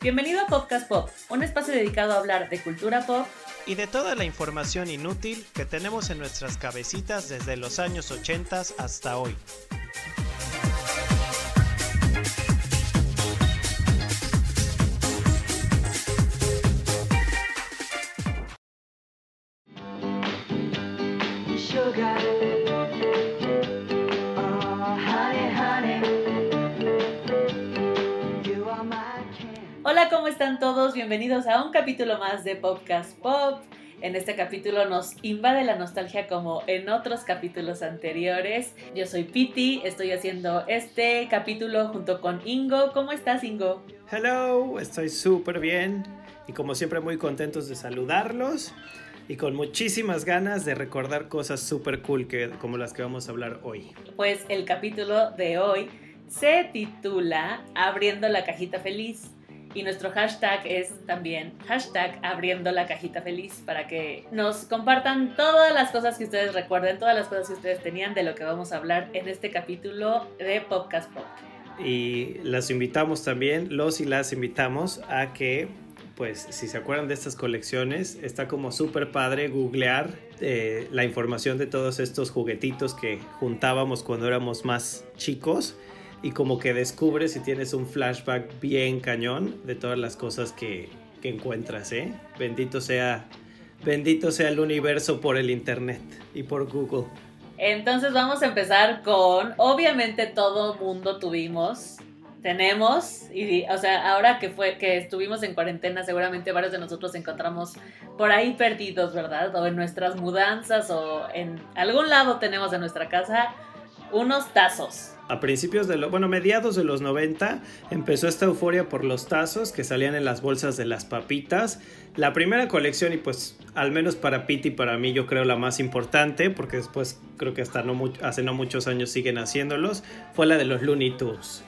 Bienvenido a Podcast Pop, un espacio dedicado a hablar de cultura pop y de toda la información inútil que tenemos en nuestras cabecitas desde los años 80 hasta hoy. Todos? Bienvenidos a un capítulo más de Podcast Pop. En este capítulo nos invade la nostalgia como en otros capítulos anteriores. Yo soy Piti, estoy haciendo este capítulo junto con Ingo. ¿Cómo estás, Ingo? Hello, estoy súper bien y como siempre muy contentos de saludarlos y con muchísimas ganas de recordar cosas súper cool que, como las que vamos a hablar hoy. Pues el capítulo de hoy se titula Abriendo la cajita feliz. Y nuestro hashtag es también hashtag abriendo la cajita feliz para que nos compartan todas las cosas que ustedes recuerden, todas las cosas que ustedes tenían de lo que vamos a hablar en este capítulo de Podcast Pop. Y las invitamos también, los y las invitamos a que, pues, si se acuerdan de estas colecciones, está como súper padre googlear eh, la información de todos estos juguetitos que juntábamos cuando éramos más chicos y como que descubres y tienes un flashback bien cañón de todas las cosas que, que encuentras, ¿eh? Bendito sea, bendito sea el universo por el internet y por Google. Entonces vamos a empezar con, obviamente todo mundo tuvimos, tenemos, y, o sea, ahora que fue que estuvimos en cuarentena, seguramente varios de nosotros encontramos por ahí perdidos, ¿verdad? O en nuestras mudanzas o en algún lado tenemos en nuestra casa unos tazos a principios de los, bueno, mediados de los 90 empezó esta euforia por los tazos que salían en las bolsas de las papitas. La primera colección y pues al menos para Pete y para mí yo creo la más importante porque después creo que hasta no hace no muchos años siguen haciéndolos fue la de los Looney Tunes.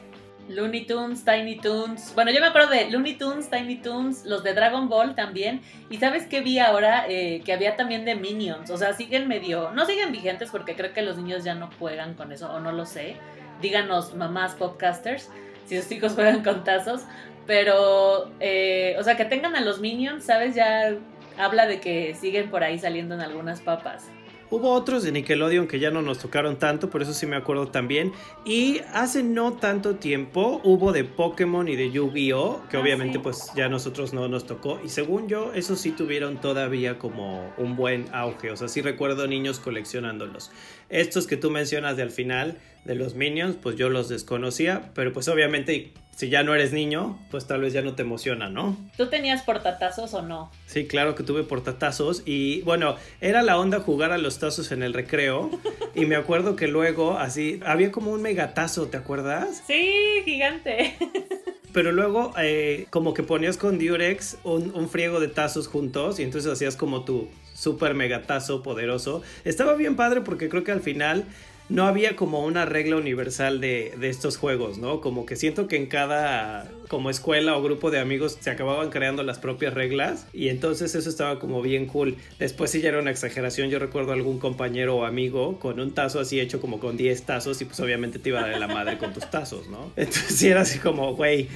Looney Tunes, Tiny Tunes. Bueno, yo me acuerdo de Looney Tunes, Tiny Tunes, los de Dragon Ball también. Y sabes qué vi ahora eh, que había también de Minions. O sea, siguen medio. No siguen vigentes porque creo que los niños ya no juegan con eso, o no lo sé díganos mamás podcasters si sus hijos juegan con tazos, pero, eh, o sea, que tengan a los minions, ¿sabes? Ya habla de que siguen por ahí saliendo en algunas papas. Hubo otros de Nickelodeon que ya no nos tocaron tanto, por eso sí me acuerdo también. Y hace no tanto tiempo hubo de Pokémon y de Yu-Gi-Oh! Que ah, obviamente pues ya nosotros no nos tocó. Y según yo, esos sí tuvieron todavía como un buen auge. O sea, sí recuerdo niños coleccionándolos. Estos que tú mencionas de al final, de los Minions, pues yo los desconocía. Pero pues obviamente si ya no eres niño, pues tal vez ya no te emociona, ¿no? ¿Tú tenías portatazos o no? Sí, claro que tuve portatazos y bueno, era la onda jugar a los tazos en el recreo y me acuerdo que luego así, había como un megatazo, ¿te acuerdas? Sí, gigante. Pero luego eh, como que ponías con Durex un, un friego de tazos juntos y entonces hacías como tu super megatazo poderoso. Estaba bien padre porque creo que al final no había como una regla universal de, estos juegos, ¿no? Como que siento que en cada como escuela o grupo de amigos se acababan creando las propias reglas y entonces eso estaba como bien cool. Después sí ya era una exageración, yo recuerdo algún compañero o amigo con un tazo así hecho como con 10 tazos y pues obviamente te iba a dar la madre con tus tazos, ¿no? Entonces sí era así como, güey,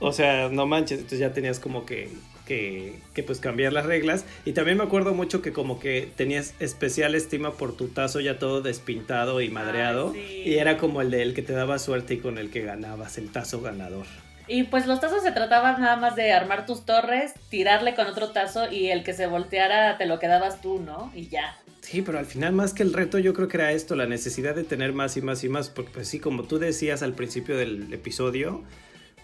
o sea, no manches, entonces ya tenías como que que, pues cambiar las reglas. Y también me acuerdo mucho que como que tenías especial estima por tu tazo ya todo despintado y madreado. Y era como el de el que te daba suerte y con el que ganabas, el tazo ganador. Y pues los tazos se trataban nada más de armar tus torres, tirarle con otro tazo y el que se volteara te lo quedabas tú, ¿no? Y ya. Sí, pero al final más que el reto yo creo que era esto, la necesidad de tener más y más y más, porque pues sí, como tú decías al principio del episodio,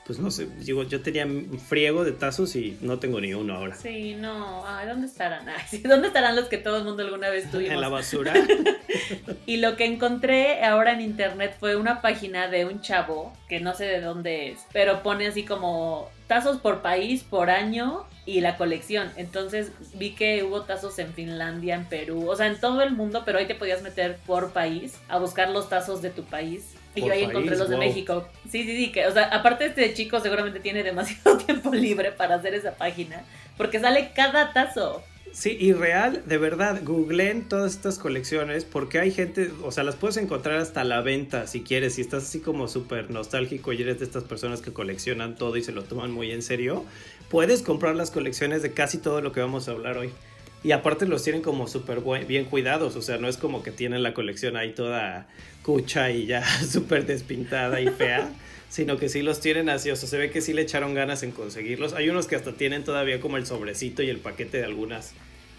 pues no sé, digo, yo tenía un friego de tazos y no tengo ni uno ahora. Sí, no, Ay, ¿dónde estarán? ¿Dónde estarán los que todo el mundo alguna vez tuvimos? En la basura. y lo que encontré ahora en internet fue una página de un chavo, que no sé de dónde es, pero pone así como tazos por país, por año y la colección. Entonces vi que hubo tazos en Finlandia, en Perú, o sea, en todo el mundo, pero ahí te podías meter por país a buscar los tazos de tu país y yo ahí encontré los de México. Sí, sí, sí, que, o sea, aparte este chico seguramente tiene demasiado tiempo libre para hacer esa página, porque sale cada tazo. Sí, y real, de verdad, googleen todas estas colecciones porque hay gente, o sea, las puedes encontrar hasta la venta si quieres, si estás así como súper nostálgico y eres de estas personas que coleccionan todo y se lo toman muy en serio, puedes comprar las colecciones de casi todo lo que vamos a hablar hoy. Y aparte los tienen como súper bien cuidados, o sea, no es como que tienen la colección ahí toda cucha y ya súper despintada y fea sino que sí los tienen así, o sea, se ve que sí le echaron ganas en conseguirlos. Hay unos que hasta tienen todavía como el sobrecito y el paquete de algunas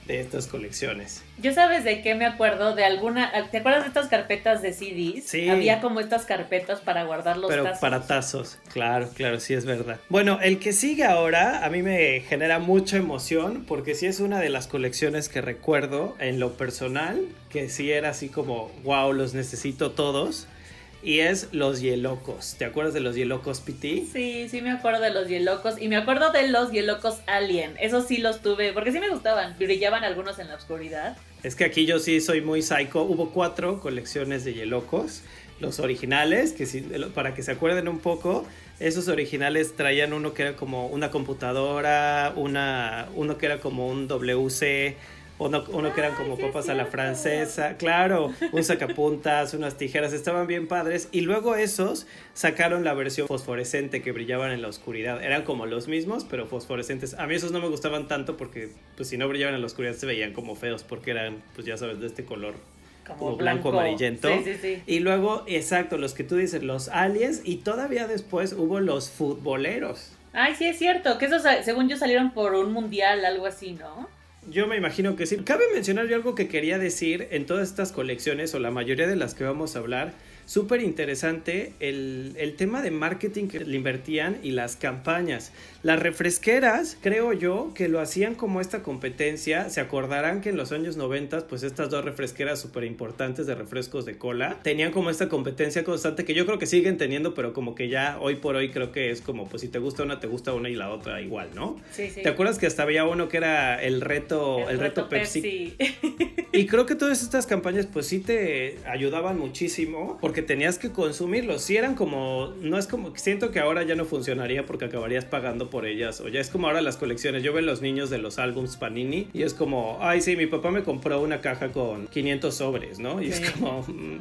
de estas colecciones. Yo sabes de qué me acuerdo de alguna, ¿te acuerdas de estas carpetas de CDs? Sí. Había como estas carpetas para guardar los Pero para tazos, claro, claro, sí es verdad. Bueno, el que sigue ahora a mí me genera mucha emoción porque sí es una de las colecciones que recuerdo en lo personal, que sí era así como, wow, los necesito todos y es los Hielocos. ¿Te acuerdas de los Hielocos PT? Sí, sí me acuerdo de los Hielocos y me acuerdo de los Hielocos Alien. Esos sí los tuve porque sí me gustaban. Brillaban algunos en la oscuridad. Es que aquí yo sí soy muy psycho. Hubo cuatro colecciones de Hielocos. Los originales, que para que se acuerden un poco, esos originales traían uno que era como una computadora, una, uno que era como un WC, uno, uno que eran como copas a la francesa, claro, un sacapuntas, unas tijeras, estaban bien padres. Y luego esos sacaron la versión fosforescente que brillaban en la oscuridad. Eran como los mismos, pero fosforescentes. A mí esos no me gustaban tanto porque, pues si no brillaban en la oscuridad se veían como feos porque eran, pues ya sabes, de este color como, blanco, amarillento. Sí, sí, sí. Y luego, exacto, los que tú dices, los aliens y todavía después hubo los futboleros. Ay, sí es cierto, que esos según yo salieron por un mundial, algo así, ¿no? Yo me imagino que sí. Cabe mencionar yo algo que quería decir en todas estas colecciones o la mayoría de las que vamos a hablar súper interesante el, el, tema de marketing que le invertían y las campañas. Las refresqueras, creo yo, que lo hacían como esta competencia. Se acordarán que en los años 90, pues estas dos refresqueras súper importantes de refrescos de cola, tenían como esta competencia constante que yo creo que siguen teniendo, pero como que ya hoy por hoy creo que es como, pues si te gusta una, te gusta una y la otra igual, ¿no? Sí, sí. ¿Te acuerdas que hasta había uno que era el reto, el, reto, Pepsi? y creo que todas estas campañas, pues sí te ayudaban muchísimo porque tenías que consumirlos. Si eran como, no es como, siento que ahora ya no funcionaría porque acabarías pagando por ellas. O ya es como ahora las colecciones. Yo veo los niños de los álbums Panini y es como, ay, sí, mi papá me compró una caja con 500 sobres, ¿no? Y es como, mm,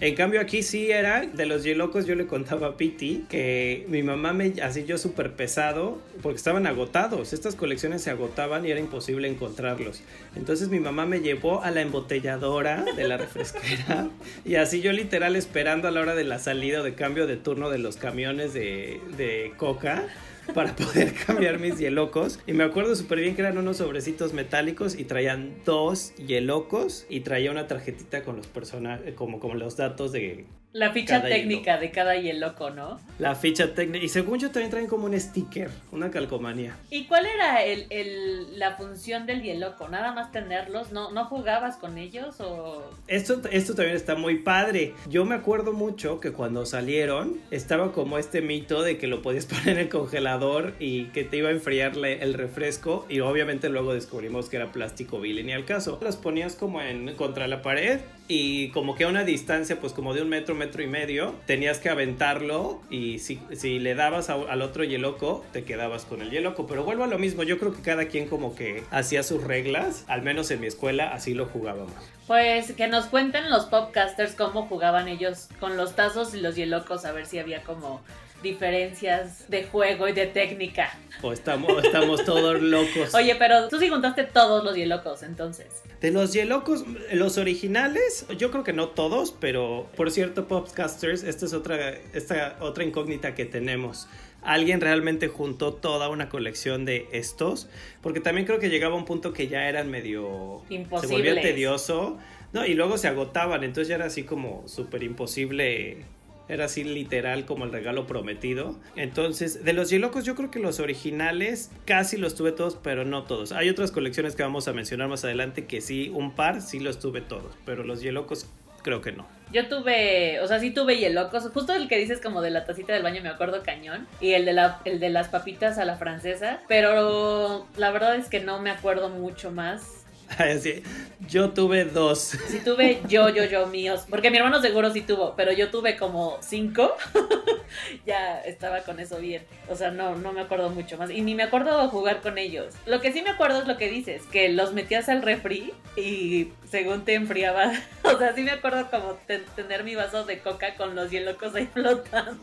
en cambio aquí sí era de los Yelocos, yo le contaba a Piti que mi mamá me así yo súper pesado porque estaban agotados, estas colecciones se agotaban y era imposible encontrarlos. Entonces mi mamá me llevó a la embotelladora de la refresquera y así yo literal esperando a la hora de la salida o de cambio de turno de los camiones de coca para poder cambiar mis hielocos. Y me acuerdo súper bien que eran unos sobrecitos metálicos y traían dos hielocos y traía una tarjetita con los personajes, como, como los datos de la ficha técnica de cada loco, ¿no? La ficha técnica. Y según yo también traen como un sticker, una calcomanía. ¿Y cuál era el, el, la función del loco? ¿Nada más tenerlos? ¿No, ¿No jugabas con ellos o...? Esto, esto también está muy padre. Yo me acuerdo mucho que cuando salieron estaba como este mito de que lo podías poner en el congelador y que te iba a enfriar el refresco y obviamente luego descubrimos que era plástico vil y ni al caso. Los ponías como en contra la pared y como que a una distancia pues como de un metro, metro y medio, tenías que aventarlo y si, si le dabas al otro yeloco, te quedabas con el yeloco. Pero vuelvo a lo mismo, yo creo que cada quien como que hacía sus reglas, al menos en mi escuela así lo jugábamos. Pues que nos cuenten los popcasters cómo jugaban ellos con los tazos y los yelocos, a ver si había como diferencias de juego y de técnica. O estamos, estamos todos locos. Oye, pero tú sí juntaste todos los hielocos, entonces. De los hielocos, los originales, yo creo que no todos, pero por cierto, Popcasters, esta es otra, esta otra incógnita que tenemos. ¿Alguien realmente juntó toda una colección de estos? Porque también creo que llegaba un punto que ya eran medio... Imposibles. Se volvía tedioso. No, y luego se agotaban, entonces ya era así como súper imposible era así literal como el regalo prometido. Entonces, de los Yelocos yo creo que los originales casi los tuve todos, pero no todos. Hay otras colecciones que vamos a mencionar más adelante que sí, un par sí los tuve todos, pero los Yelocos creo que no. Yo tuve, o sea, sí tuve Yelocos, justo el que dices como de la tacita del baño me acuerdo cañón, y el de, la, el de las papitas a la francesa, pero la verdad es que no me acuerdo mucho más yo tuve dos. Sí tuve yo, yo, yo míos. Porque mi hermano seguro sí tuvo, pero yo tuve como cinco. ya estaba con eso bien. O sea, no, no me acuerdo mucho más. Y ni me acuerdo jugar con ellos. Lo que sí me acuerdo es lo que dices, que los metías al refri y según te enfriaba. O sea, sí me acuerdo como tener mi vaso de coca con los hielocos ahí flotando.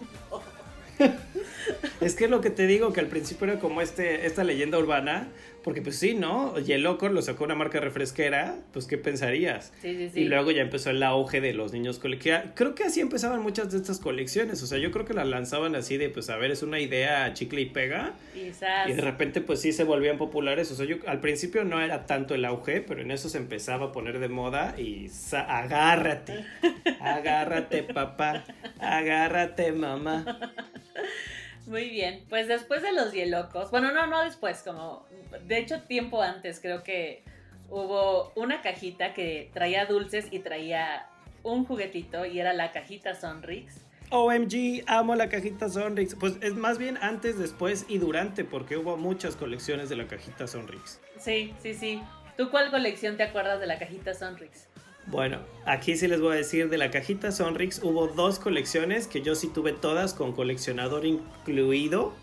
es que es lo que te digo, que al principio era como este, esta leyenda urbana, porque pues sí, ¿no? Yelocor lo sacó una marca refresquera, pues ¿qué pensarías? Sí, sí, sí. Y luego ya empezó el auge de los niños coleccionables. Creo que así empezaban muchas de estas colecciones, o sea, yo creo que las lanzaban así de, pues a ver, es una idea chicle y pega. Y de repente pues sí se volvían populares, o sea, yo al principio no era tanto el auge, pero en eso se empezaba a poner de moda y agárrate, agárrate papá, agárrate mamá. Muy bien, pues después de los hielocos, bueno, no, no después, como, de hecho tiempo antes creo que hubo una cajita que traía dulces y traía un juguetito y era la cajita Sonrix. OMG, amo la cajita Sonrix. Pues es más bien antes, después y durante, porque hubo muchas colecciones de la cajita Sonrix. Sí, sí, sí. ¿Tú cuál colección te acuerdas de la cajita Sonrix? Bueno, aquí sí les voy a decir de la cajita Sonrix hubo dos colecciones que yo sí tuve todas con coleccionador incluido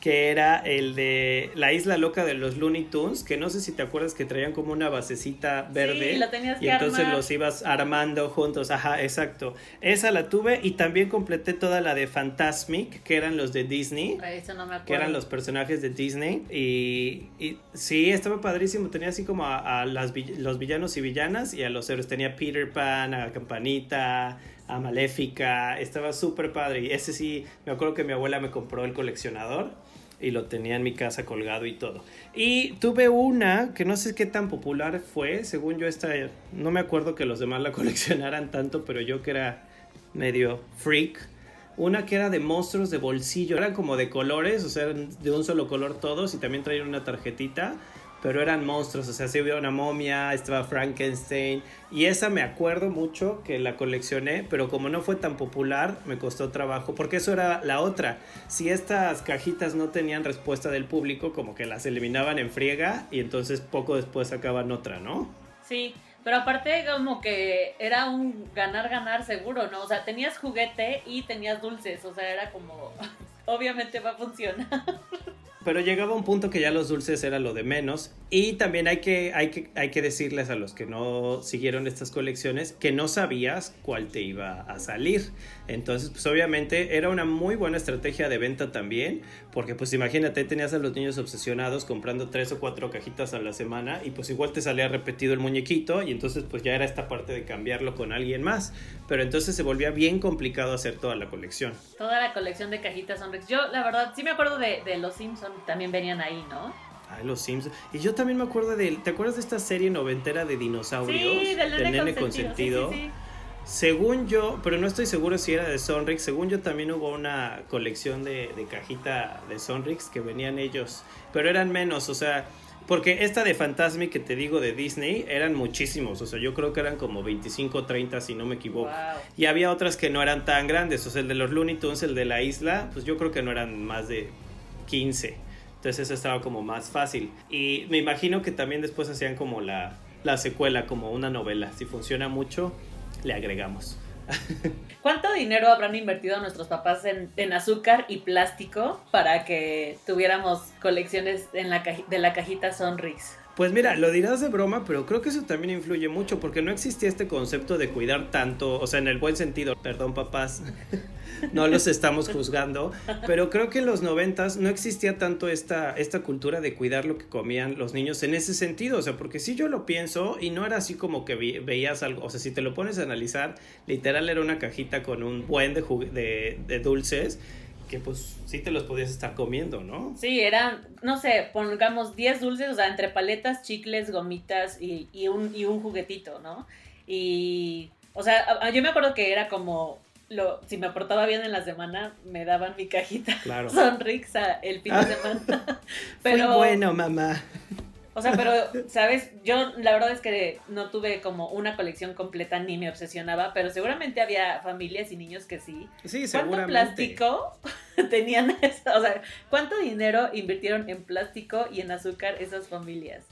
que era el de la isla loca de los Looney Tunes, que no sé si te acuerdas que traían como una basecita verde. Sí, la tenías y entonces los ibas armando juntos. Ajá, exacto. Esa la tuve y también completé toda la de Fantasmic, que eran los de Disney. Eso no me acuerdo. Que eran los personajes de Disney. Y, y sí, estaba padrísimo. Tenía así como a, las, los villanos y villanas y a los héroes. Tenía Peter Pan, a Campanita, a Maléfica. Estaba súper padre. Y ese sí, me acuerdo que mi abuela me compró el coleccionador y lo tenía en mi casa colgado y todo. Y tuve una que no sé qué tan popular fue, según yo esta, no me acuerdo que los demás la coleccionaran tanto, pero yo que era medio freak. Una que era de monstruos de bolsillo, eran como de colores, o sea, de un solo color todos y también traían una tarjetita pero eran monstruos, o sea, sí había una momia, estaba Frankenstein, y esa me acuerdo mucho que la coleccioné, pero como no fue tan popular, me costó trabajo, porque eso era la otra. Si estas cajitas no tenían respuesta del público, como que las eliminaban en friega y entonces poco después sacaban otra, ¿no? Sí, pero aparte como que era un ganar-ganar seguro, ¿no? O sea, tenías juguete y tenías dulces, o sea, era como, obviamente va a funcionar. pero llegaba un punto que ya los dulces era lo de menos y también hay que, hay que, hay que decirles a los que no siguieron estas colecciones que no sabías cuál te iba a salir. Entonces, pues obviamente era una muy buena estrategia de venta también, porque pues imagínate, tenías a los niños obsesionados comprando tres o cuatro cajitas a la semana y pues igual te salía repetido el muñequito y entonces pues ya era esta parte de cambiarlo con alguien más. Pero entonces se volvía bien complicado hacer toda la colección. Toda la colección de cajitas Sonrix. Yo, la verdad, sí me acuerdo de, de Los Simpsons también venían ahí, ¿no? Ay, los Sims. Y yo también me acuerdo de. ¿Te acuerdas de esta serie noventera de dinosaurios? Sí, del nene, consentido. según yo, pero no estoy seguro si era de Sonrix. Según yo, también hubo una colección de, de cajita de Sonrix que venían ellos. Pero eran menos, o sea. Porque esta de Fantasmic que te digo de Disney eran muchísimos, o sea, yo creo que eran como 25 30 si no me equivoco. Y había otras que no eran tan grandes, o sea, el de los Looney Tunes, el de la isla, pues yo creo que no eran más de 15. Entonces eso estaba como más fácil. Y me imagino que también después hacían como la, la secuela, como una novela. Si funciona mucho, le agregamos. ¿Cuánto dinero habrán invertido nuestros papás en, en, azúcar y plástico para que tuviéramos colecciones en la de la cajita Sonrix? Pues mira, lo dirás de broma, pero creo que eso también influye mucho porque no existía este concepto de cuidar tanto, o sea, en el buen sentido, perdón papás, no los estamos juzgando, pero creo que en los noventas no existía tanto esta, esta cultura de cuidar lo que comían los niños en ese sentido, o sea, porque si yo lo pienso y no era así como que veías algo, o sea, si te lo pones a analizar, literal era una cajita con un buen de, de, de dulces que pues sí te los podías estar comiendo, ¿no? Sí, eran, no sé, pongamos 10 dulces, o sea, entre paletas, chicles, gomitas y, y, un, y un juguetito, ¿no? Y, o sea, yo me acuerdo que era como, lo, si me aportaba bien en la semana, me daban mi cajita claro. Sonrix el fin de semana. Pero, bueno, mamá. O sea, pero, ¿sabes? Yo la verdad es que no tuve como una colección completa ni me obsesionaba, pero seguramente había familias y niños que sí. Sí, ¿Cuánto plástico tenían eso? O sea, ¿cuánto dinero invirtieron en plástico y en azúcar esas familias?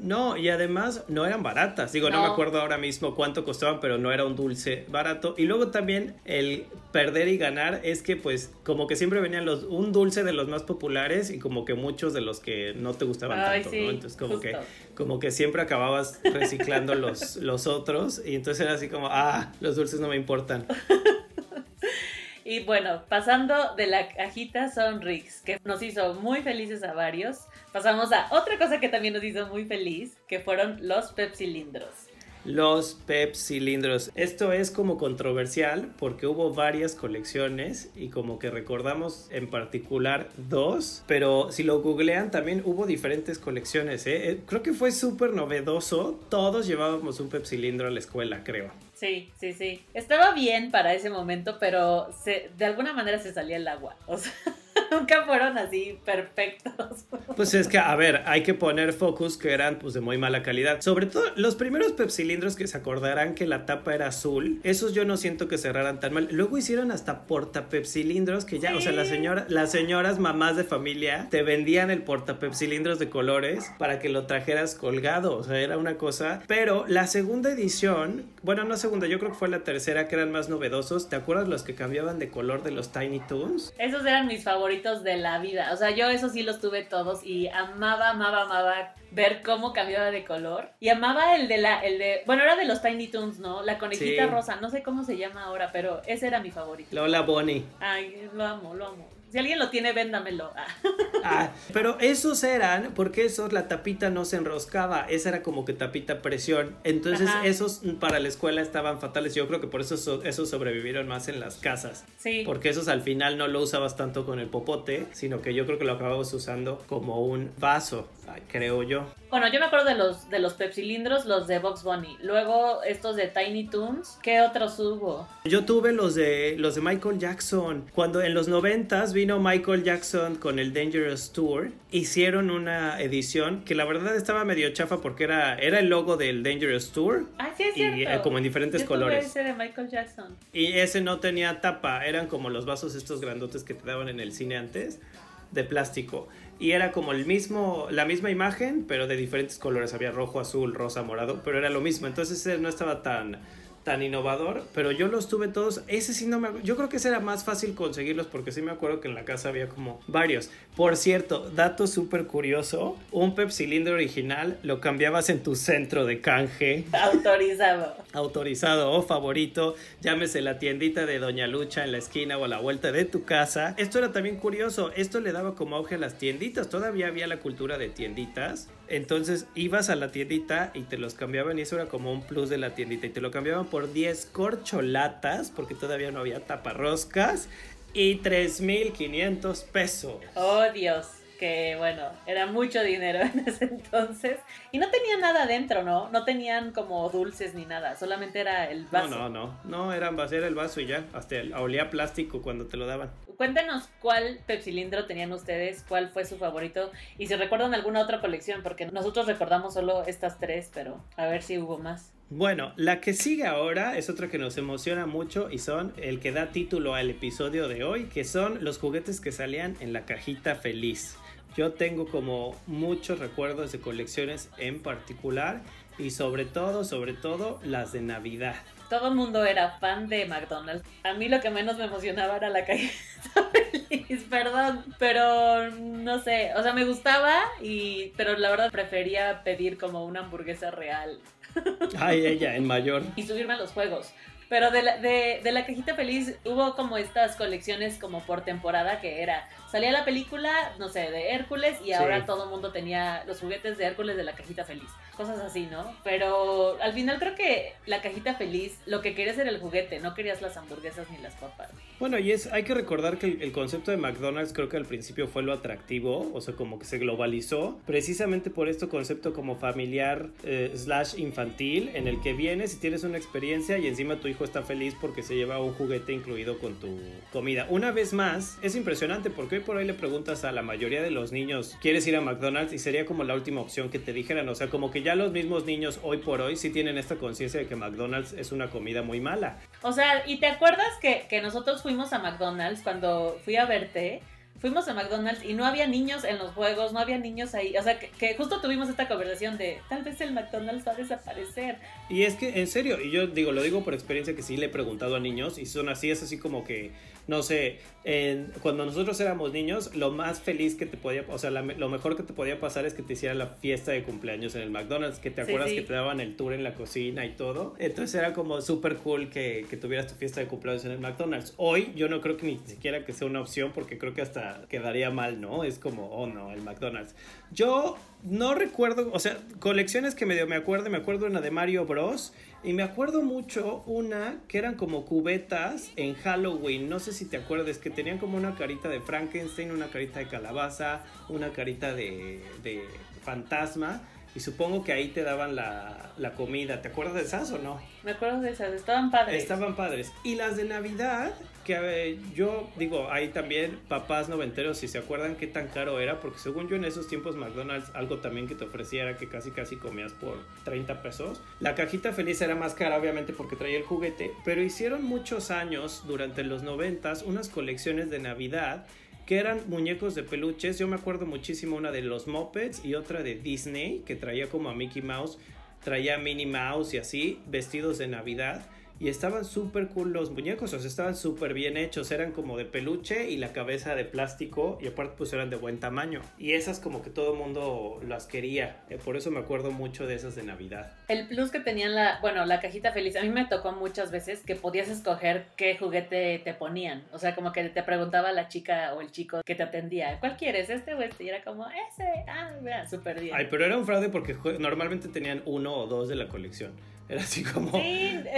No, y además no eran baratas. Digo, no. me acuerdo ahora mismo cuánto costaban, pero no era un dulce barato. Y luego también el perder y ganar es que pues como que siempre venían los un dulce de los más populares y como que muchos de los que no te gustaban tanto, ¿no? Entonces como que como que siempre acababas reciclando los los otros y entonces era así como, ah, los dulces no me importan. Y bueno, pasando de la cajita Sonrix, que nos hizo muy felices a varios, pasamos a otra cosa que también nos hizo muy feliz, que fueron los pepsilindros. Los pepsilindros. Esto es como controversial porque hubo varias colecciones y como que recordamos en particular dos, pero si lo googlean también hubo diferentes colecciones. ¿eh? Eh, creo que fue súper novedoso. Todos llevábamos un pepsilindro a la escuela, creo. Sí, sí, sí. Estaba bien para ese momento, pero se, de alguna manera se salía el agua. O sea, nunca fueron así perfectos. Pues es que, a ver, hay que poner focus que eran pues de muy mala calidad. Sobre todo los primeros pepsilindros que se acordarán que la tapa era azul, esos yo no siento que cerraran tan mal. Luego hicieron hasta porta pepsilindros que ya, o sea, la señora, las señoras mamás de familia te vendían el porta pepsilindros de colores para que lo trajeras colgado. O sea, era una cosa. Pero la segunda edición, bueno, no sé yo creo que fue la tercera, que eran más novedosos. ¿Te acuerdas los que cambiaban de color de los Tiny Toons? Esos eran mis favoritos de la vida. O sea, yo esos sí los tuve todos y amaba, amaba, amaba ver cómo cambiaba de color. Y amaba el de la, el de, bueno, era de los Tiny Toons, ¿no? La conejita rosa, no sé cómo se llama ahora, pero ese era mi favorito. Lola Bonnie. Ay, lo amo, lo amo. Si alguien lo tiene, véndamelo. Ah, pero esos eran, porque esos la tapita no se enroscaba, esa era como que tapita presión. Entonces esos para la escuela estaban fatales. Yo creo que por eso esos sobrevivieron más en las casas. Sí. Porque esos al final no lo usabas tanto con el popote, sino que yo creo que lo acababas usando como un vaso, creo yo. Bueno, yo me acuerdo de los de los pepsilindros, los de Box Bunny. Luego estos de Tiny Toons. ¿Qué otros hubo? Yo tuve los de los de Michael Jackson. Cuando en los noventas vino Michael Jackson con el Dangerous Tour, hicieron una edición que la verdad estaba medio chafa porque era, era el logo del Dangerous Tour. Ah, sí, es y, eh, como en diferentes colores. Ese de Michael Jackson. Y ese no tenía tapa, eran como los vasos estos grandotes que te daban en el cine antes de plástico y era como el mismo la misma imagen pero de diferentes colores. Había rojo azul rosa morado pero era lo mismo. Entonces no estaba tan tan innovador, pero yo los tuve todos. Ese sí no me. Yo creo que ese era más fácil conseguirlos porque sí me acuerdo que en la casa había como varios. Por cierto, dato súper curioso: un Pepsilindro original lo cambiabas en tu centro de canje. Autorizado. Autorizado o favorito. Llámese la tiendita de Doña Lucha en la esquina o a la vuelta de tu casa. Esto era también curioso. Esto le daba como auge a las tienditas. Todavía había la cultura de tienditas. Entonces ibas a la tiendita y te los cambiaban y eso era como un plus de la tiendita. Y te lo cambiaban por 10 corcholatas, porque todavía no había taparroscas, y 3.500 pesos. Oh Dios, que bueno, era mucho dinero en ese entonces. Y no tenía nada adentro, ¿no? No tenían como dulces ni nada, solamente era el vaso. No, no, no, no, era, era el vaso y ya, hasta olía plástico cuando te lo daban. Cuéntenos cuál pepsilindro tenían ustedes, cuál fue su favorito y si recuerdan alguna otra colección, porque nosotros recordamos solo estas tres, pero a ver si hubo más. Bueno, la que sigue ahora es otra que nos emociona mucho y son el que da título al episodio de hoy, que son los juguetes que salían en la cajita feliz. Yo tengo como muchos recuerdos de colecciones en particular y sobre todo, sobre todo las de Navidad. Todo el mundo era fan de McDonald's. A mí lo que menos me emocionaba era la cajita feliz, perdón, pero no sé, o sea, me gustaba y pero la verdad prefería pedir como una hamburguesa real Ay, ella, en mayor. Y subirme a los juegos. Pero de la, de, de la cajita feliz hubo como estas colecciones como por temporada que era salía la película, no sé, de Hércules y ahora todo el mundo tenía los juguetes de Hércules de la cajita feliz. Cosas así, ¿no? Pero al final creo que la cajita feliz, lo que querías era el juguete, no querías las hamburguesas ni las papas. Bueno, y es, hay que recordar que el, concepto de McDonald's creo que al principio fue lo atractivo, o sea, como que se globalizó, precisamente por este concepto como familiar eh, slash infantil, en el que vienes y tienes una experiencia y encima tu hijo está feliz porque se lleva un juguete incluido con tu comida. Una vez más, es impresionante porque por ahí le preguntas a la mayoría de los niños, ¿quieres ir a McDonald's? Y sería como la última opción que te dijeran. O sea, como que ya los mismos niños hoy por hoy sí tienen esta conciencia de que McDonald's es una comida muy mala. O sea, ¿y te acuerdas que, que nosotros fuimos a McDonald's cuando fui a verte? fuimos a McDonald's y no había niños en los juegos, no había niños ahí. O sea, que, justo tuvimos esta conversación de tal vez el McDonald's va a desaparecer. Y es que, en serio, y yo digo, lo digo por experiencia que sí le he preguntado a niños y son así, es así como que, no sé, cuando nosotros éramos niños, lo más feliz que te podía, o sea, lo mejor que te podía pasar es que te hicieran la fiesta de cumpleaños en el McDonald's, que te acuerdas que te daban el tour en la cocina y todo. Entonces era como súper cool que, que tuvieras tu fiesta de cumpleaños en el McDonald's. Hoy yo no creo que ni siquiera que sea una opción porque creo que hasta quedaría mal, ¿no? Es como, oh no, el McDonald's. Yo no recuerdo, o sea, colecciones que medio me acuerdo, me acuerdo una de Mario Bros. Y me acuerdo mucho una que eran como cubetas en Halloween. No sé si te acuerdas, que tenían como una carita de Frankenstein, una carita de calabaza, una carita de, de fantasma. Y supongo que ahí te daban la, la, comida. ¿Te acuerdas de esas o no? Me acuerdo de esas, estaban padres. Estaban padres. Y las de Navidad, que yo digo, hay también papás noventeros, si se acuerdan qué tan caro era, porque según yo en esos tiempos McDonald's algo también que te ofrecía era que casi casi comías por 30 pesos. La cajita feliz era más cara obviamente porque traía el juguete, pero hicieron muchos años durante los noventas unas colecciones de Navidad que eran muñecos de peluches. Yo me acuerdo muchísimo una de los Muppets y otra de Disney, que traía como a Mickey Mouse, traía a Minnie Mouse y así, vestidos de Navidad. Y estaban súper cool los muñecos, o sea, estaban súper bien hechos, eran como de peluche y la cabeza de plástico y aparte pues eran de buen tamaño. Y esas como que todo el mundo las quería, eh, por eso me acuerdo mucho de esas de Navidad. El plus que tenían la, bueno, la cajita feliz, a mí me tocó muchas veces que podías escoger qué juguete te ponían, o sea, como que te preguntaba la chica o el chico que te atendía, ¿cuál quieres, este o este? Y era como, ese, ah, mira, súper bien. Ay, pero era un fraude porque normalmente tenían uno o dos de la colección. Era así como,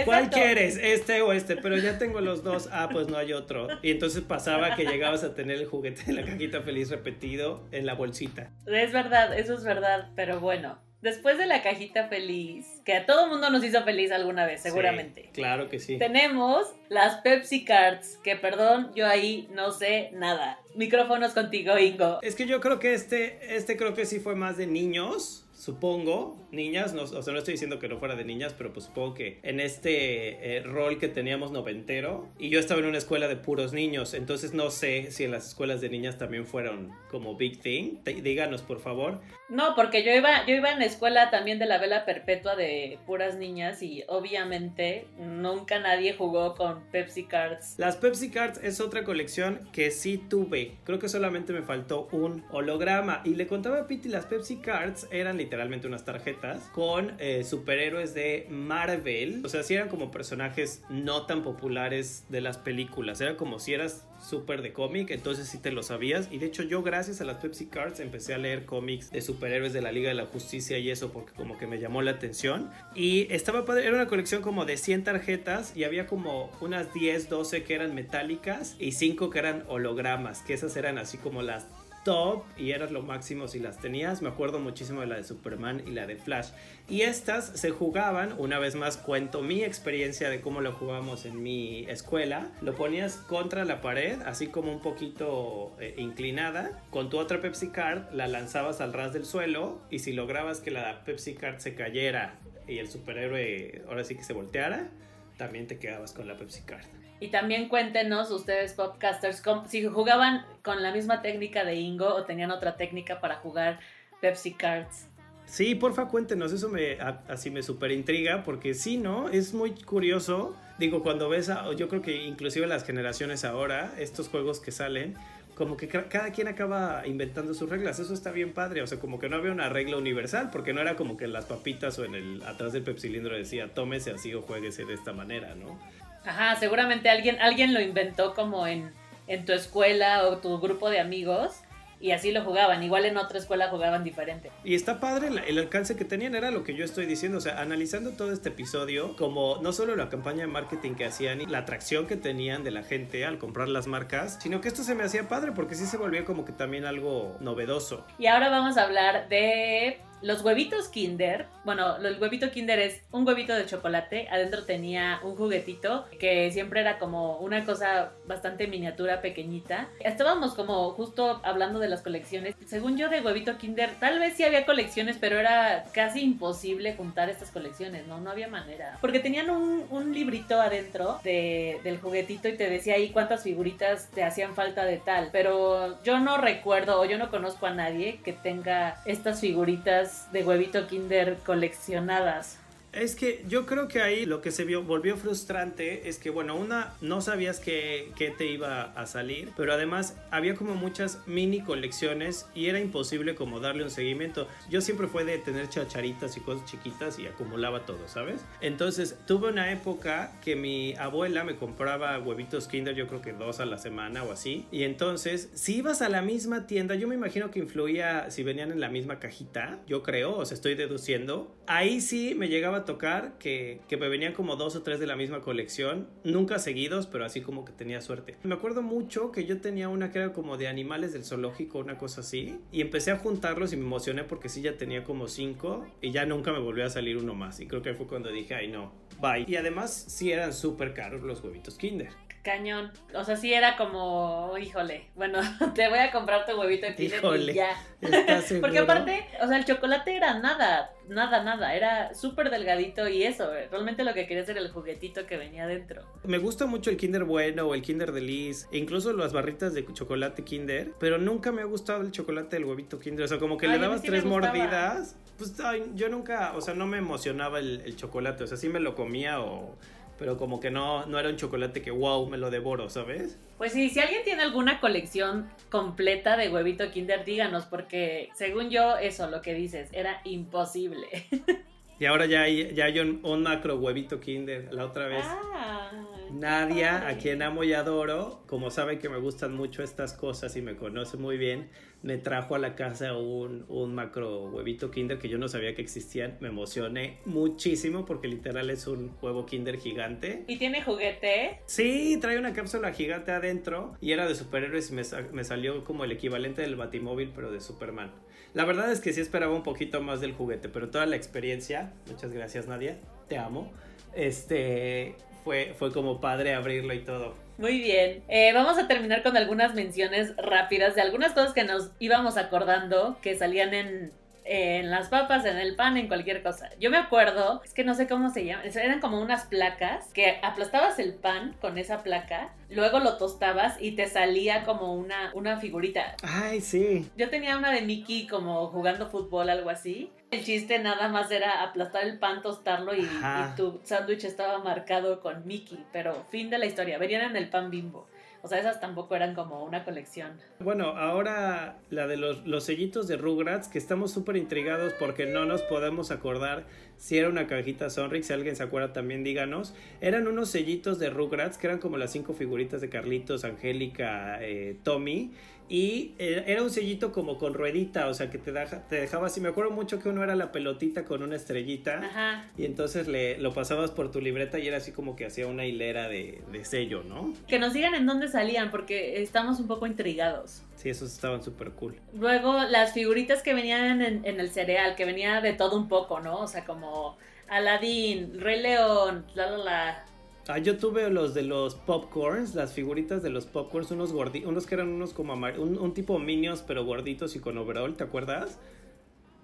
¿cuál quieres? ¿Este o este? Pero ya tengo los dos. Ah, pues no hay otro. Y entonces pasaba que llegabas a tener el juguete de la cajita feliz repetido en la bolsita. Es verdad, eso es verdad. Pero bueno, después de la cajita feliz, que a todo mundo nos hizo feliz alguna vez, seguramente. claro que sí. Tenemos las Pepsi Cards, que perdón, yo ahí no sé nada. Micrófonos contigo, Ingo. Es que yo creo que este, este creo que sí fue más de niños supongo, niñas, no, o sea, no estoy diciendo que no fuera de niñas, pero pues supongo que en este eh, rol que teníamos noventero, y yo estaba en una escuela de puros niños, entonces no sé si en las escuelas de niñas también fueron como big thing. Díganos, por favor. No, porque yo iba, yo iba en la escuela también de la vela perpetua de puras niñas y obviamente nunca nadie jugó con Pepsi Cards. Las Pepsi Cards es otra colección que sí tuve. Creo que solamente me faltó un holograma. Y le contaba a Piti, las Pepsi Cards eran literalmente unas tarjetas con eh, superhéroes de Marvel. O sea, si eran como personajes no tan populares de las películas. Era como si eras súper de cómic, entonces sí te lo sabías. Y de hecho yo gracias a las Pepsi Cards empecé a leer cómics de superhéroes de la Liga de la Justicia y eso porque como que me llamó la atención. Y estaba padre, era una colección como de 100 tarjetas y había como unas 10, 12 que eran metálicas y 5 que eran hologramas, que esas eran así como las top y eras lo máximo si las tenías. Me acuerdo muchísimo de la de Superman y la de Flash. Y estas se jugaban, una vez más cuento mi experiencia de cómo lo jugábamos en mi escuela. Lo ponías contra la pared, así como un poquito eh, inclinada. Con tu otra Pepsi Card la lanzabas al ras del suelo y si lograbas que la Pepsi Card se cayera y el superhéroe ahora sí que se volteara, también te quedabas con la Pepsi Card. Y también cuéntenos ustedes, podcasters, si jugaban con la misma técnica de Ingo o tenían otra técnica para jugar Pepsi Cards. Sí, porfa, cuéntenos, eso me así me super intriga, porque sí, ¿no? Es muy curioso. Digo, cuando ves, a, yo creo que inclusive las generaciones ahora, estos juegos que salen, como que cada quien acaba inventando sus reglas. Eso está bien padre. O sea, como que no había una regla universal, porque no era como que en las papitas o en el atrás del pepsilindro decía tómese así o jueguese de esta manera, ¿no? Ajá, seguramente alguien, alguien lo inventó como en, en tu escuela o tu grupo de amigos y así lo jugaban. Igual en otra escuela jugaban diferente. Y está padre el, alcance que tenían, era lo que yo estoy diciendo. O sea, analizando todo este episodio, como no solo la campaña de marketing que hacían y la atracción que tenían de la gente al comprar las marcas, sino que esto se me hacía padre porque sí se volvía como que también algo novedoso. Y ahora vamos a hablar de los huevitos Kinder, bueno, el huevito Kinder es un huevito de chocolate, adentro tenía un juguetito que siempre era como una cosa bastante miniatura, pequeñita. Estábamos como justo hablando de las colecciones. Según yo de huevito Kinder, tal vez sí había colecciones, pero era casi imposible juntar estas colecciones, ¿no? No había manera. Porque tenían un, librito adentro de, del juguetito y te decía ahí cuántas figuritas te hacían falta de tal. Pero yo no recuerdo o yo no conozco a nadie que tenga estas figuritas de huevito Kinder coleccionadas. Es que yo creo que ahí lo que se vio, volvió frustrante es que, bueno, una, no sabías que, te iba a salir, pero además había como muchas mini colecciones y era imposible como darle un seguimiento. Yo siempre fue de tener chacharitas y cosas chiquitas y acumulaba todo, ¿sabes? Entonces tuve una época que mi abuela me compraba huevitos Kinder, yo creo que dos a la semana o así. Y entonces, si ibas a la misma tienda, yo me imagino que influía si venían en la misma cajita, yo creo, o sea, estoy deduciendo. Ahí sí me llegaba tocar que, que, me venían como dos o tres de la misma colección, nunca seguidos, pero así como que tenía suerte. Me acuerdo mucho que yo tenía una que era como de animales del zoológico, una cosa así, y empecé a juntarlos y me emocioné porque sí ya tenía como cinco y ya nunca me volvió a salir uno más. Y creo que fue cuando dije, ay no, bye. Y además sí eran súper caros los huevitos Kinder cañón. O sea, sí era como, híjole, bueno, te voy a comprar tu huevito de híjole, y ya. Porque aparte, o sea, el chocolate era nada, nada, nada. Era súper delgadito y eso, realmente lo que quería era el juguetito que venía dentro. Me gusta mucho el Kinder Bueno o el Kinder de Liz, e incluso las barritas de chocolate Kinder, pero nunca me ha gustado el chocolate del huevito Kinder. O sea, como que le dabas tres mordidas. Pues yo nunca, o sea, no me emocionaba el, el chocolate. O sea, sí me lo comía o pero como que no, no era un chocolate que wow, me lo devoro, ¿sabes? Pues sí, si alguien tiene alguna colección completa de huevito Kinder, díganos, porque según yo, eso, lo que dices, era imposible. Y ahora ya hay, ya hay un, macro huevito Kinder. La otra vez, ah, Nadia, a quien amo y adoro, como sabe que me gustan mucho estas cosas y me conoce muy bien, me trajo a la casa un, un macro huevito Kinder que yo no sabía que existían. Me emocioné muchísimo porque literal es un huevo Kinder gigante. ¿Y tiene juguete? Sí, trae una cápsula gigante adentro y era de superhéroes y me, me salió como el equivalente del Batimóvil, pero de Superman. La verdad es que sí esperaba un poquito más del juguete, pero toda la experiencia, muchas gracias Nadia, te amo. Este fue, fue como padre abrirlo y todo. Muy bien. Eh, vamos a terminar con algunas menciones rápidas de algunas cosas que nos íbamos acordando que salían en en las papas, en el pan, en cualquier cosa. Yo me acuerdo, es que no sé cómo se llama, eran como unas placas que aplastabas el pan con esa placa, luego lo tostabas y te salía como una, una figurita. Ay, sí. Yo tenía una de Mickey como jugando fútbol, algo así. El chiste nada más era aplastar el pan, tostarlo y, y tu sándwich estaba marcado con Mickey, pero fin de la historia, venían en el pan bimbo. O sea, esas tampoco eran como una colección. Bueno, ahora la de los, los sellitos de Rugrats, que estamos súper intrigados porque no nos podemos acordar si era una cajita Sonrix, si alguien se acuerda también díganos. Eran unos sellitos de Rugrats que eran como las cinco figuritas de Carlitos, Angélica, eh, Tommy y era un sellito como con ruedita, o sea, que te, te dejaba así. Me acuerdo mucho que uno era la pelotita con una estrellita. Ajá. Y entonces le, lo pasabas por tu libreta y era así como que hacía una hilera de, sello, ¿no? Que nos digan en dónde salían, porque estamos un poco intrigados. Sí, esos estaban súper cool. Luego, las figuritas que venían en, en el cereal, que venía de todo un poco, ¿no? O sea, como Aladdin, Rey León, la la la. Ah, yo tuve los de los popcorns, las figuritas de los popcorns, unos gorditos, unos que eran unos como un, tipo minions pero gorditos y con overall, ¿te acuerdas?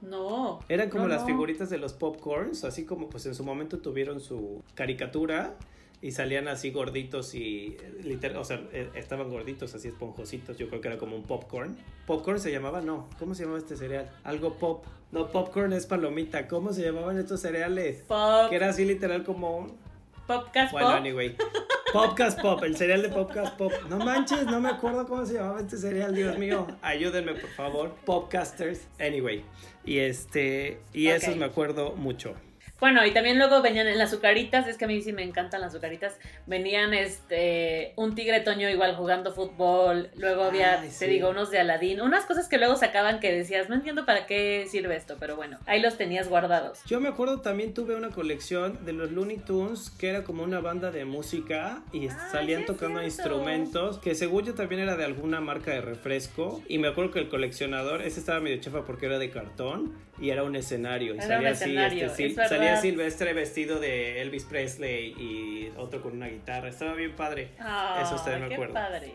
No. Eran como las figuritas de los popcorns, así como pues en su momento tuvieron su caricatura y salían así gorditos y literal, o sea, e, estaban gorditos, así esponjositos, yo creo que era como un popcorn. ¿Popcorn se llamaba? No. ¿Cómo se llamaba este cereal? Algo pop. No, popcorn es palomita. ¿Cómo se llamaban estos cereales? Pop. Que era así literal como un Popcast Pop. Bueno, anyway. Popcast Pop, el cereal de Popcast Pop. No manches, no me acuerdo cómo se llamaba este cereal, Dios mío. Ayúdenme, por favor. Popcasters. Anyway. Y este. Y esos me acuerdo mucho. Bueno, y también luego venían en las azucaritas, es que a mí sí me encantan las azucaritas. Venían este un tigre toño igual jugando fútbol, luego había, te digo, unos de Aladín, unas cosas que luego sacaban que decías, no entiendo para qué sirve esto, pero bueno, ahí los tenías guardados. Yo me acuerdo también tuve una colección de los Looney Tunes que era como una banda de música y salían tocando instrumentos, que según yo también era de alguna marca de refresco y me acuerdo que el coleccionador, ese estaba medio chefa porque era de cartón y era un escenario. Y Era salía un así, escenario, este, es salía Silvestre vestido de Elvis Presley y otro con una guitarra. Estaba bien padre. Eso Ay, también me acuerdo. padre.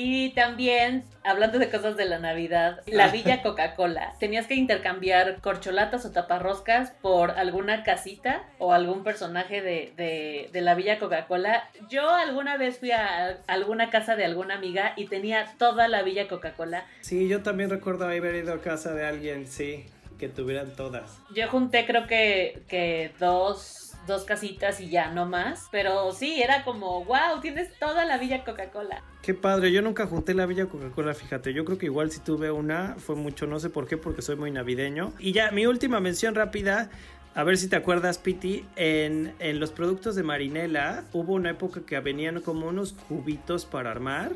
Y también, hablando de cosas de la Navidad, la Villa Coca-Cola. Tenías que intercambiar corcholatas o taparroscas por alguna casita o algún personaje de, de- de la Villa Coca-Cola. Yo alguna vez fui a alguna casa de alguna amiga y tenía toda la Villa Coca-Cola. Sí, yo también recuerdo haber ido a casa de alguien, sí, que tuvieran todas. Yo junté creo que, que dos, dos casitas y ya, no más. Pero sí, era como, wow, tienes toda la Villa Coca-Cola. Qué padre, yo nunca junté la Villa Coca-Cola, fíjate, yo creo que igual si tuve una fue mucho, no sé por qué, porque soy muy navideño. Y ya, mi última mención rápida, a ver si te acuerdas, Piti, en, en los productos de Marinela hubo una época que venían como unos cubitos para armar,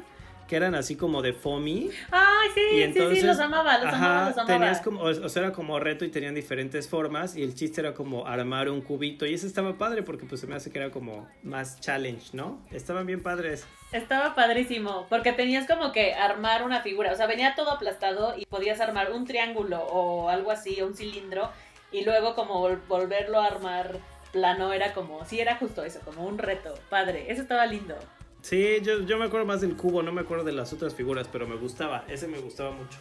que eran así como de foamy. Ay, sí, Y sí, entonces, sí, los amaba, los ajá, amaba, los amaba. tenías como, o, o sea, era como reto y tenían diferentes formas y el chiste era como armar un cubito y eso estaba padre porque pues se me hace que era como más challenge, ¿no? Estaban bien padres. Estaba padrísimo, porque tenías como que armar una figura, o sea, venía todo aplastado y podías armar un triángulo o algo así, un cilindro, y luego como vol- volverlo a armar plano era como, sí, era justo eso, como un reto, padre, eso estaba lindo. Sí, yo, yo me acuerdo más del cubo, no me acuerdo de las otras figuras, pero me gustaba, ese me gustaba mucho.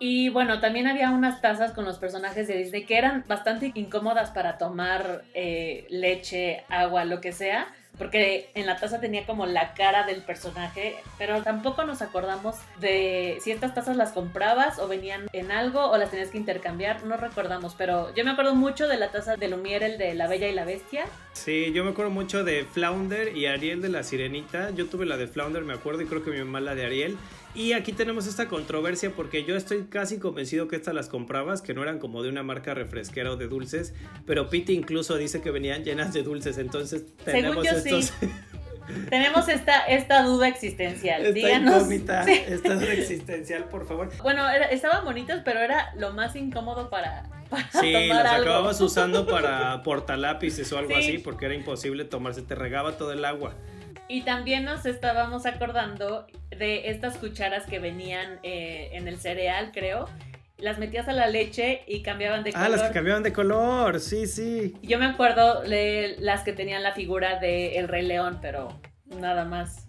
Y bueno, también había unas tazas con los personajes de Disney que eran bastante incómodas para tomar eh, leche, agua, lo que sea, porque en la taza tenía como la cara del personaje, pero tampoco nos acordamos de si estas tazas las comprabas o venían en algo o las tenías que intercambiar, no recordamos, pero yo me acuerdo mucho de la taza de Lumière, el de La Bella y la Bestia. Sí, yo me acuerdo mucho de Flounder y Ariel de la Sirenita. Yo tuve la de Flounder, me acuerdo, y creo que mi mamá la de Ariel. Y aquí tenemos esta controversia porque yo estoy casi convencido que estas las comprabas, que no eran como de una marca refresquera o de dulces, pero Piti incluso dice que venían llenas de dulces, entonces tenemos yo sí. estos... Tenemos esta, esta duda existencial. esta Díganos. Sí. esta duda existencial, por favor. Bueno, era- estaban bonitos, pero era lo más incómodo para, para Sí, tomar las algo. acababas usando para portalápices o algo Sí. así, porque era imposible tomarse, te regaba todo el agua. Y también nos estábamos acordando de estas cucharas que venían eh, en el cereal, creo. Las metías a la leche y cambiaban de color. Ah, las que cambiaban de color, sí, sí. Yo me acuerdo de las que tenían la figura de El Rey León, pero nada más.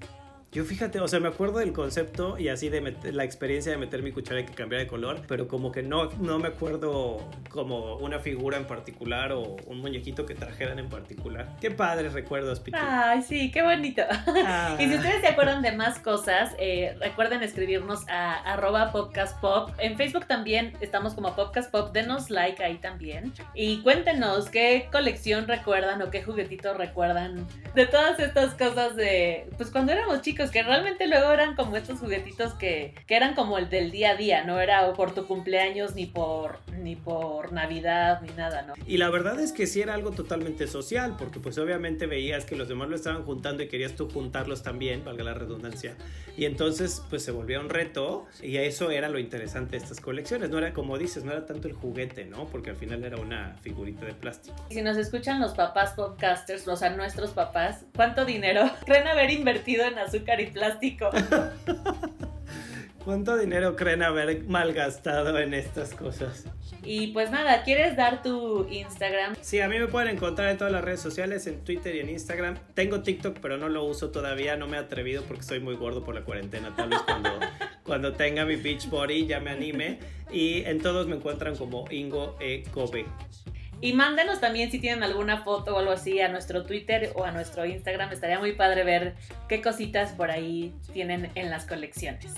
Yo fíjate, o sea, me acuerdo del concepto y así de meter- la experiencia de meter mi cuchara y que cambiara de color, pero como que no, no me acuerdo como una figura en particular o un muñequito que trajeran en particular. Qué padres recuerdos, Piti. Ay, sí, qué bonito. Ah. Y si ustedes se acuerdan de más cosas, eh, recuerden escribirnos a arroba podcastpop. En Facebook también estamos como podcastpop. Denos like ahí también. Y cuéntenos qué colección recuerdan o qué juguetito recuerdan de todas estas cosas de, pues cuando éramos chicos, que realmente luego eran como estos juguetitos que, que eran como el del día a día, no era por tu cumpleaños ni por, ni por Navidad ni nada, ¿no? Y la verdad es que sí era algo totalmente social, porque pues obviamente veías que los demás lo estaban juntando y querías tú juntarlos también, valga la redundancia. Y entonces pues se volvía un reto y eso era lo interesante de estas colecciones. No era como dices, no era tanto el juguete, ¿no? Porque al final era una figurita de plástico. Si nos escuchan los papás podcasters, o sea, nuestros papás, ¿cuánto dinero creen haber invertido en azúcar y plástico? ¿Cuánto dinero creen haber malgastado en estas cosas? Y pues nada, ¿quieres dar tu Instagram? Sí, a mí me pueden encontrar en todas las redes sociales, en Twitter y en Instagram. Tengo TikTok, pero no lo uso todavía, no me he atrevido porque soy muy gordo por la cuarentena. Tal vez cuando, cuando tenga mi beach body ya me anime. Y en todos me encuentran como Ingo E. Kobe. Y mándenos también si tienen alguna foto o algo así a nuestro Twitter o a nuestro Instagram. Estaría muy padre ver qué cositas por ahí tienen en las colecciones.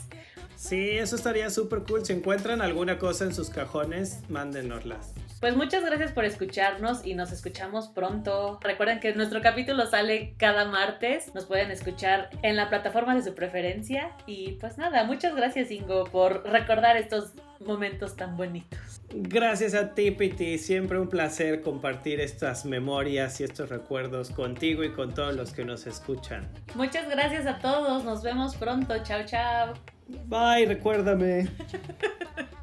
Sí, eso estaría súper cool. Si encuentran alguna cosa en sus cajones, mándenoslas. Pues muchas gracias por escucharnos y nos escuchamos pronto. Recuerden que nuestro capítulo sale cada martes. Nos pueden escuchar en la plataforma de su preferencia. Y pues nada, muchas gracias Ingo por recordar estos momentos tan bonitos. Gracias a ti, Piti. Siempre un placer compartir estas memorias y estos recuerdos contigo y con todos los que nos escuchan. Muchas gracias a todos. Nos vemos pronto. Chao, chao. Bye, recuérdame.